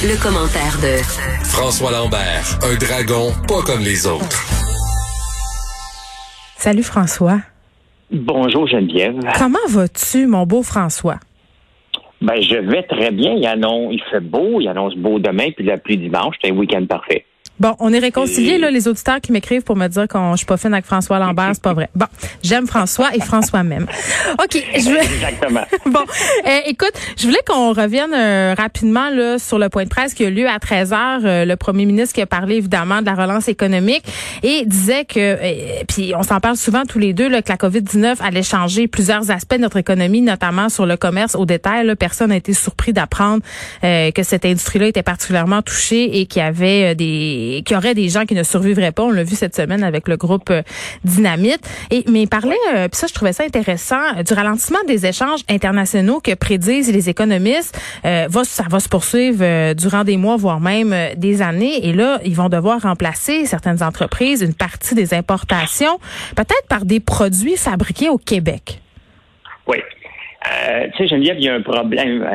Le, commentaire de François Lambert, un dragon pas comme les autres. Salut François. Bonjour Geneviève. Comment vas-tu, mon beau François? Ben, je vais très bien. Il, annonce, il fait beau, il annonce beau demain, puis la pluie dimanche. C'est un week-end parfait. Bon, on est réconciliés, là, les auditeurs qui m'écrivent pour me dire que je suis pas fine avec François Lambert, c'est pas vrai. Bon, j'aime François et François même. OK, je veux... Exactement. bon, euh, écoute, je voulais qu'on revienne euh, rapidement là sur le point de presse qui a lieu à 13 heures. Euh, le premier ministre qui a parlé évidemment de la relance économique et disait que, puis on s'en parle souvent tous les deux, là, que la COVID-19 allait changer plusieurs aspects de notre économie, notamment sur le commerce au détail. Là, personne n'a été surpris d'apprendre que cette industrie-là était particulièrement touchée et qu'il y avait des qu'il y aurait des gens qui ne survivraient pas. On l'a vu cette semaine avec le groupe euh, Dynamite. Et mais il parlait, euh, puis ça je trouvais ça intéressant, euh, du ralentissement des échanges internationaux que prédisent les économistes. va, ça va se poursuivre durant des mois, voire même des années. Et là, ils vont devoir remplacer certaines entreprises, une partie des importations, peut-être par des produits fabriqués au Québec. Oui. tu sais, Geneviève, il y a un problème.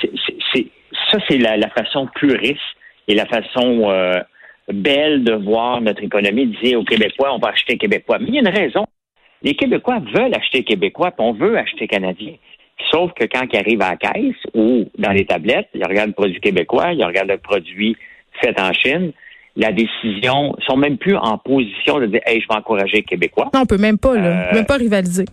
c'est, ça, c'est la, la, façon puriste et la façon belle de voir notre économie dire aux Québécois, on va acheter québécois. Mais il y a une raison. Les Québécois veulent acheter québécois, puis on veut acheter canadien. Sauf que quand ils arrivent à la caisse ou dans les tablettes, ils regardent le produit québécois, ils regardent le produit fait en Chine. La décision, ils sont même plus en position de dire, hey, je vais encourager les Québécois. Non, on peut même pas, là. Euh, même pas rivaliser.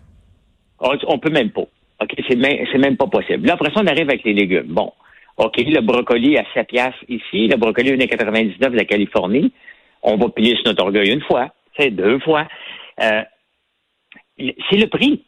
On peut même pas. OK, c'est même, même pas possible. Là, après ça, on arrive avec les légumes. Bon. OK, le brocoli à 7 piastres ici, le brocoli à 1,99 de la Californie. On va payer sur notre orgueil une fois, deux fois. Euh, c'est le prix.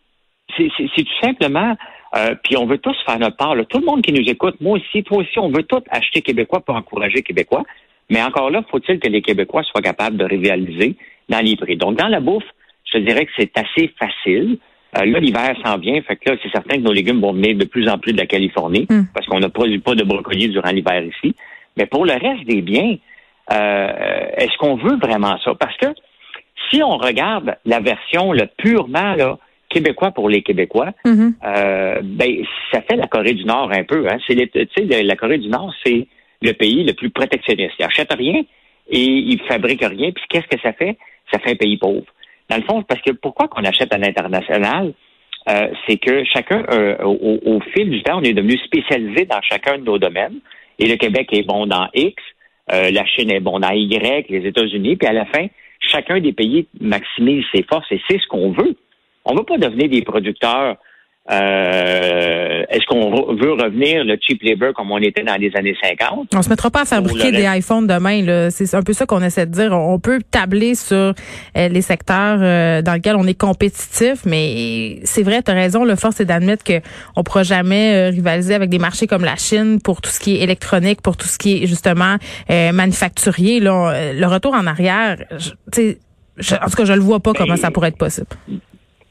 C'est tout simplement, euh, puis on veut tous faire notre part. Tout le monde qui nous écoute, moi aussi, toi aussi, on veut tous acheter québécois pour encourager Québécois. Mais encore là, faut-il que les Québécois soient capables de rivaliser dans les prix. Donc, dans la bouffe, je dirais que c'est assez facile. Euh, là, l'hiver s'en vient, fait que là, c'est certain que nos légumes vont venir de plus en plus de la Californie, hmm. parce qu'on n'a produit pas de brocoli durant l'hiver ici. Mais pour le reste des biens, euh, est-ce qu'on veut vraiment ça? Parce que si on regarde la version le purement là, québécois pour les Québécois, hmm. euh, ben ça fait la Corée du Nord un peu. Hein? C'est la Corée du Nord, c'est le pays le plus protectionniste. Ils n'achètent rien et ils fabriquent rien. Puis qu'est-ce que ça fait? Ça fait un pays pauvre. Dans le fond, parce que pourquoi qu'on achète à l'international? Euh, c'est que chacun, euh, au, fil du temps, on est devenu spécialisé dans chacun de nos domaines. Et le Québec est bon dans X, euh, la Chine est bon dans Y, les États-Unis, puis à la fin, chacun des pays maximise ses forces et c'est ce qu'on veut. On ne veut pas devenir des producteurs euh, est-ce qu'on veut revenir le cheap labor comme on était dans les années 50? On se mettra pas à fabriquer des iPhones demain. C'est un peu ça qu'on essaie de dire. On peut tabler sur euh, les secteurs euh, dans lesquels on est compétitif, mais c'est vrai, tu as raison. Le force, c'est d'admettre qu'on ne pourra jamais rivaliser avec des marchés comme la Chine pour tout ce qui est électronique, pour tout ce qui est justement manufacturier. Là, le retour en arrière, je, en tout cas, je le vois pas comment ça pourrait être possible.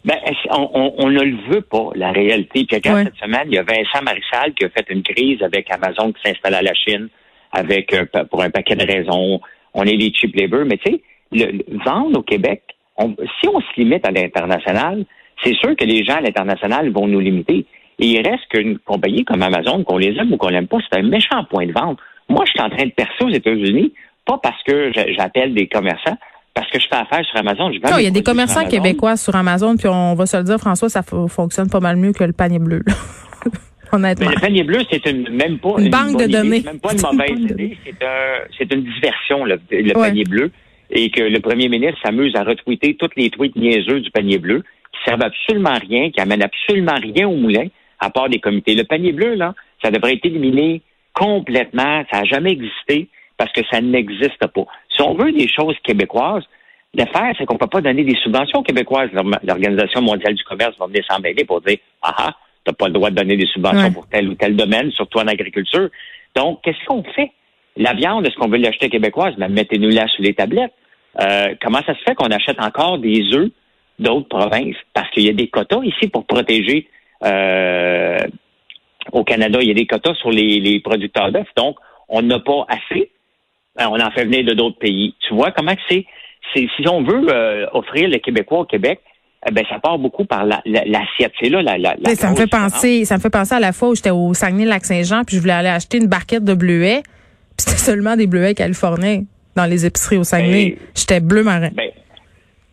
Ben, on, on, ne le veut pas, la réalité. Puis regarde, cette semaine, il y a Vincent Marissal qui a fait une crise avec Amazon qui s'installe à la Chine avec pour un paquet de raisons. On est les cheap labor, mais tu sais, le, vendre au Québec, si on se limite à l'international, c'est sûr que les gens à l'international vont nous limiter. Et il reste qu'une compagnie comme Amazon, qu'on les aime ou qu'on l'aime pas, c'est un méchant point de vente. Moi, je suis en train de percer aux États-Unis, pas parce que j'appelle des commerçants, parce que je fais affaire sur Amazon. Non, il y a des commerçants québécois sur Amazon, puis on va se le dire, François, ça fonctionne pas mal mieux que le panier bleu. Honnêtement. Mais le panier bleu, c'est une, même pas une, banque de données. C'est même pas une mauvaise idée. C'est une diversion, le, panier bleu. Et que le premier ministre s'amuse à retweeter toutes les tweets niaiseux du panier bleu, qui servent absolument rien, qui amènent absolument rien au moulin, à part des comités. Le panier bleu, là, ça devrait être éliminé complètement. Ça n'a jamais existé parce que ça n'existe pas. Si on veut des choses québécoises, l'affaire, c'est qu'on ne peut pas donner des subventions québécoises. L'Organisation mondiale du commerce va venir s'en mêler pour dire Ah ah, tu n'as pas le droit de donner des subventions pour tel ou tel domaine, surtout en agriculture. Donc, qu'est-ce qu'on fait? La viande, est-ce qu'on veut l'acheter québécoise? Mais mettez-nous là sur les tablettes. Euh, comment ça se fait qu'on achète encore des œufs d'autres provinces? Parce qu'il y a des quotas ici pour protéger euh, au Canada, il y a des quotas sur les, les producteurs d'œufs. Donc, on n'a pas assez. Ben, on en fait venir de d'autres pays. Tu vois comment c'est, si on veut euh, offrir les Québécois au Québec, eh ben ça part beaucoup par l'assiette. c'est là la, la, ça me fait penser, ça me fait penser à la fois où j'étais au Saguenay-Lac-Saint-Jean puis je voulais aller acheter une barquette de bleuets. c'était seulement des bleuets californiens dans les épiceries au Saguenay. Ben, J'étais bleu marin. Ben,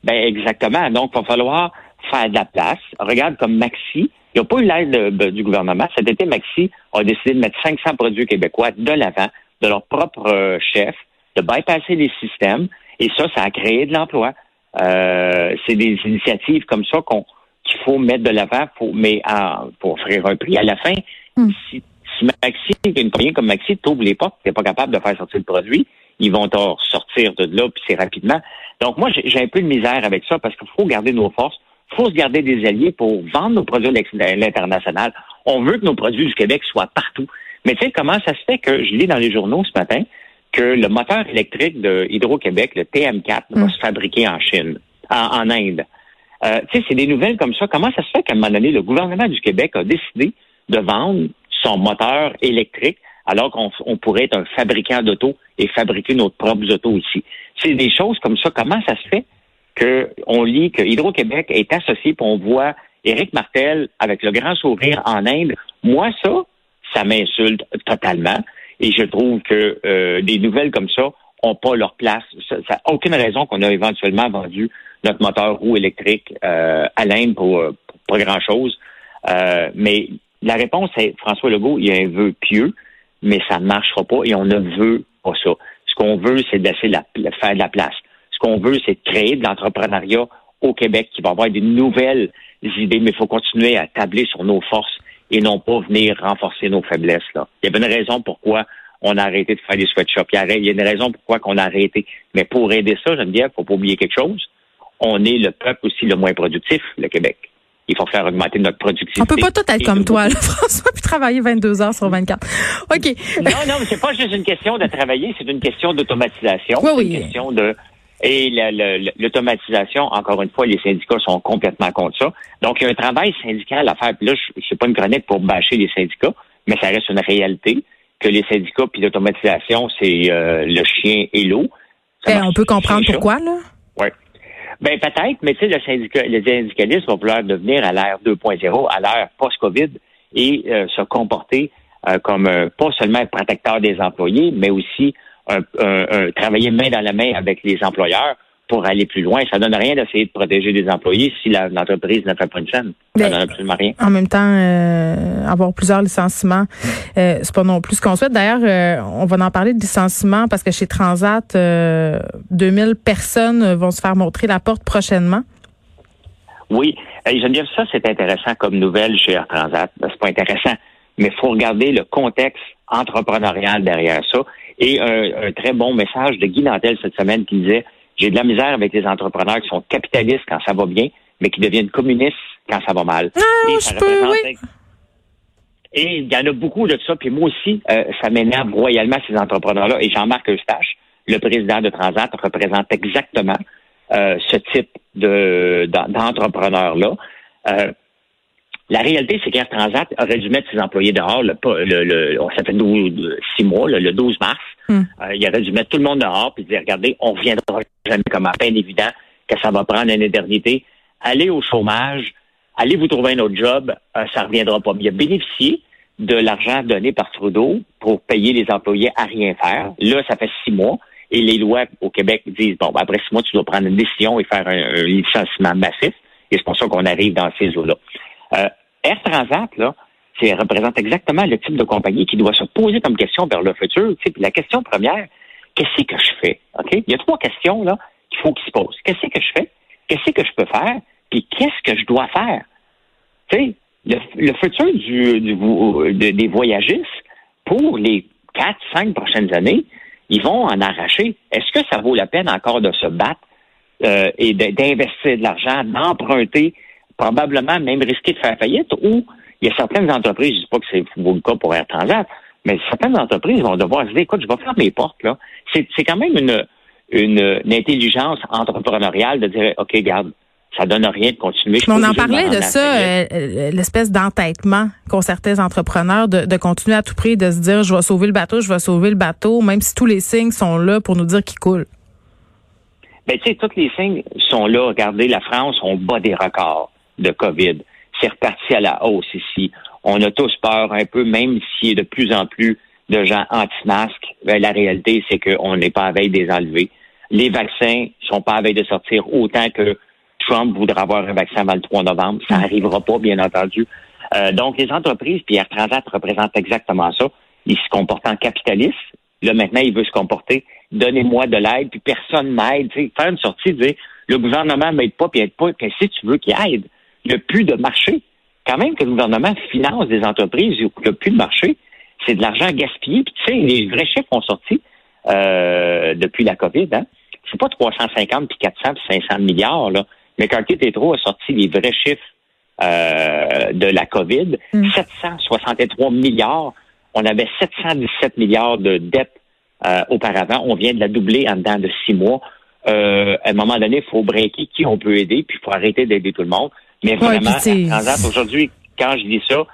ben exactement. Donc, il va falloir faire de la place. Regarde comme Maxi, il n'y a pas eu l'aide du gouvernement. Cet été, Maxi a décidé de mettre 500 produits québécois de l'avant, de leur propre euh, chef, de bypasser les systèmes. Et ça, ça a créé de l'emploi. Euh, c'est des initiatives comme ça qu'on qu'il faut mettre de l'avant, pour, mais pour offrir un prix. À la fin, Hmm. si, si Maxi, une compagnie comme Maxi t'ouvre les portes, t'es pas capable de faire sortir le produit, ils vont te sortir de là, puis c'est rapidement. Donc moi, j'ai un peu de misère avec ça parce qu'il faut garder nos forces, faut se garder des alliés pour vendre nos produits à l'international. On veut que nos produits du Québec soient partout. Mais tu sais, comment ça se fait que je lis dans les journaux ce matin que le moteur électrique de Hydro-Québec, le TM4, va Mm. se fabriquer en Chine, en, en Inde? Euh, tu sais, c'est des nouvelles comme ça. Comment ça se fait qu'à un moment donné, le gouvernement du Québec a décidé de vendre son moteur électrique alors qu'on on pourrait être un fabricant d'auto et fabriquer nos propres autos ici. C'est des choses comme ça. Comment ça se fait qu'on lit que Hydro-Québec est associé, puis on voit Éric Martel avec le grand sourire en Inde. Moi, ça, ça m'insulte totalement. Et je trouve que euh, des nouvelles comme ça ont pas leur place. Ça n'a aucune raison qu'on a éventuellement vendu notre moteur roue électrique euh, à l'Inde pour, pour pas grand-chose. Euh, mais la réponse est, François Legault, il y a un vœu pieux, mais ça ne marchera pas et on ne veut pas ça. Ce qu'on veut, c'est de laisser la, faire de la place. Ce qu'on veut, c'est de créer de l'entrepreneuriat au Québec qui va avoir des nouvelles idées, mais il faut continuer à tabler sur nos forces et non pas venir renforcer nos faiblesses. Là. Il y avait une raison pourquoi on a arrêté de faire des sweatshops. Il y a une raison pourquoi on a arrêté. Mais pour aider ça, j'aime bien, il faut pas oublier quelque chose. On est le peuple aussi le moins productif, le Québec. Il faut faire augmenter notre productivité. On peut pas tout être comme toi, là, François, puis travailler 22 heures sur 24. OK. Non, non, mais c'est pas juste une question de travailler, c'est une question d'automatisation. Oui, c'est oui. une question de et la- la- la- l'automatisation, encore une fois, les syndicats sont complètement contre ça. Donc, il y a un travail syndical à faire. Puis là, c'est pas une chronique pour bâcher les syndicats, mais ça reste une réalité que les syndicats puis l'automatisation, c'est euh, le chien et l'eau. Ben, on peut comprendre pourquoi, là. oui. Ben peut-être, mais tu sais, le syndicat, le syndicalisme va vouloir devenir à l'ère 2.0, à l'ère post-COVID, et euh, se comporter euh, comme euh, pas seulement protecteur des employés, mais aussi un, un- un- travailler main dans la main avec les employeurs pour aller plus loin. Ça donne rien d'essayer de protéger les employés si l'entreprise ne fait pas une scène. Ça Ben, donne absolument rien. En même temps, euh, avoir plusieurs licenciements, euh, c'est pas non plus ce qu'on souhaite. D'ailleurs, euh, on va en parler de licenciements parce que chez Transat, euh, 2000 personnes vont se faire montrer la porte prochainement. Oui. Geneviève, ça, c'est intéressant comme nouvelle chez Air Transat. Ben, c'est pas intéressant, mais il faut regarder le contexte entrepreneurial derrière ça. Et un, un très bon message de Guy Nantel cette semaine qui disait J'ai de la misère avec les entrepreneurs qui sont capitalistes quand ça va bien, mais qui deviennent communistes quand ça va mal. Ah, Et je peux, oui. Et il y en a beaucoup de ça. Puis moi aussi, euh, ça m'énerve royalement ces entrepreneurs-là. Et Jean-Marc Eustache, le président de Transat, représente exactement euh, ce type de d'en- d'entrepreneur-là. Euh, la réalité, c'est qu'Air Transat aurait dû mettre ses employés dehors. Le, le, le- ça fait 12, six mois, le, le 12 mars. Hmm. Euh, il aurait dû mettre tout le monde dehors puis dire, regardez, on reviendra jamais comme à peine évident que ça va prendre une éternité. Allez au chômage, allez vous trouver un autre job, euh, ça reviendra pas. Mais il a bénéficié de l'argent donné par Trudeau pour payer les employés à rien faire. Là, ça fait six mois. Et les lois au Québec disent, bon, ben, après six mois, tu dois prendre une décision et faire un, un licenciement massif. Et c'est pour ça qu'on arrive dans ces eaux-là. Euh, Air Transat, là, c'est représente exactement le type de compagnie qui doit se poser comme question vers le futur. Puis la question première, qu'est-ce que je fais? OK? Il y a trois questions là qu'il faut qu'ils se posent. Qu'est-ce que je fais? Qu'est-ce que je peux faire? Puis qu'est-ce que je dois faire? Tu sais, le, le futur du, du- de- des voyagistes pour les quatre, cinq prochaines années, ils vont en arracher. Est-ce que ça vaut la peine encore de se battre euh, et d'investir de l'argent, d'emprunter, probablement même risquer de faire faillite ou il y a certaines entreprises, je ne dis pas que c'est le cas pour Air Transat, mais certaines entreprises vont devoir se dire, écoute, je vais faire mes portes, là. C'est c'est quand même une, une, une intelligence entrepreneuriale de dire, OK, garde, ça donne rien de continuer. Mais on en parlait de ça, euh, euh, l'espèce d'entêtement qu'ont certains entrepreneurs de, de continuer à tout prix, de se dire je vais sauver le bateau, je vais sauver le bateau, même si tous les signes sont là pour nous dire qu'il coule. Ben, tu sais, tous les signes sont là. Regardez, la France, on bat des records de COVID. C'est reparti à la hausse ici. On a tous peur un peu, même s'il y a de plus en plus de gens anti-masques Ben, la réalité, c'est qu'on n'est pas à veille des enlever. Les vaccins sont pas à veille de sortir autant que Trump voudra avoir un vaccin avant le 3 novembre. Ça n'arrivera pas, bien entendu. Euh, donc, les entreprises, puis Air Transat représente exactement ça. Ils se comportent en capitaliste. Là, maintenant, il veut se comporter. Donnez-moi de l'aide, puis personne m'aide. Faire une sortie, le gouvernement m'aide pas, puis aide pas, si tu veux qu'il aide, il n'y a plus de marché. Quand même que le gouvernement finance des entreprises, il n'y a plus de marché. C'est de l'argent gaspillé. Puis tu sais, les vrais chiffres ont sorti euh, depuis la COVID. Hein? C'est pas 350 puis 400 puis 500 milliards. Là. McCarthy Tétro a sorti les vrais chiffres euh, de la COVID. 763 mm. milliards. On avait 717 milliards de dettes euh, auparavant. On vient de la doubler en dedans de six mois. Euh, à un moment donné, il faut breaker qui on peut aider, puis il faut arrêter d'aider tout le monde. Mais vraiment, aujourd'hui, quand je dis ça,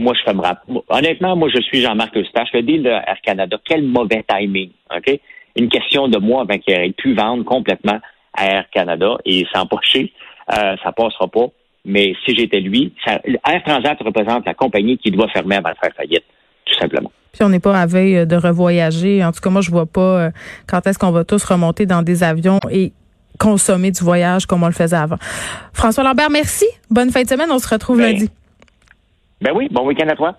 moi, je me Honnêtement, moi, je suis Jean-Marc Eustache. Le deal de Air Canada, quel mauvais timing, OK? Une question de moi, ben, qui aurait pu vendre complètement à Air Canada et s'empocher. Euh, ça passera pas. Mais si j'étais lui, Air Transat représente la compagnie qui doit fermer avant de faire faillite, tout simplement. Puis on n'est pas à veille euh, de revoyager. En tout cas, moi, je vois pas euh, quand est-ce qu'on va tous remonter dans des avions et consommer du voyage comme on le faisait avant. François Lambert, merci. Bonne fin de semaine. On se retrouve ben, lundi. Ben oui, bon week-end à toi.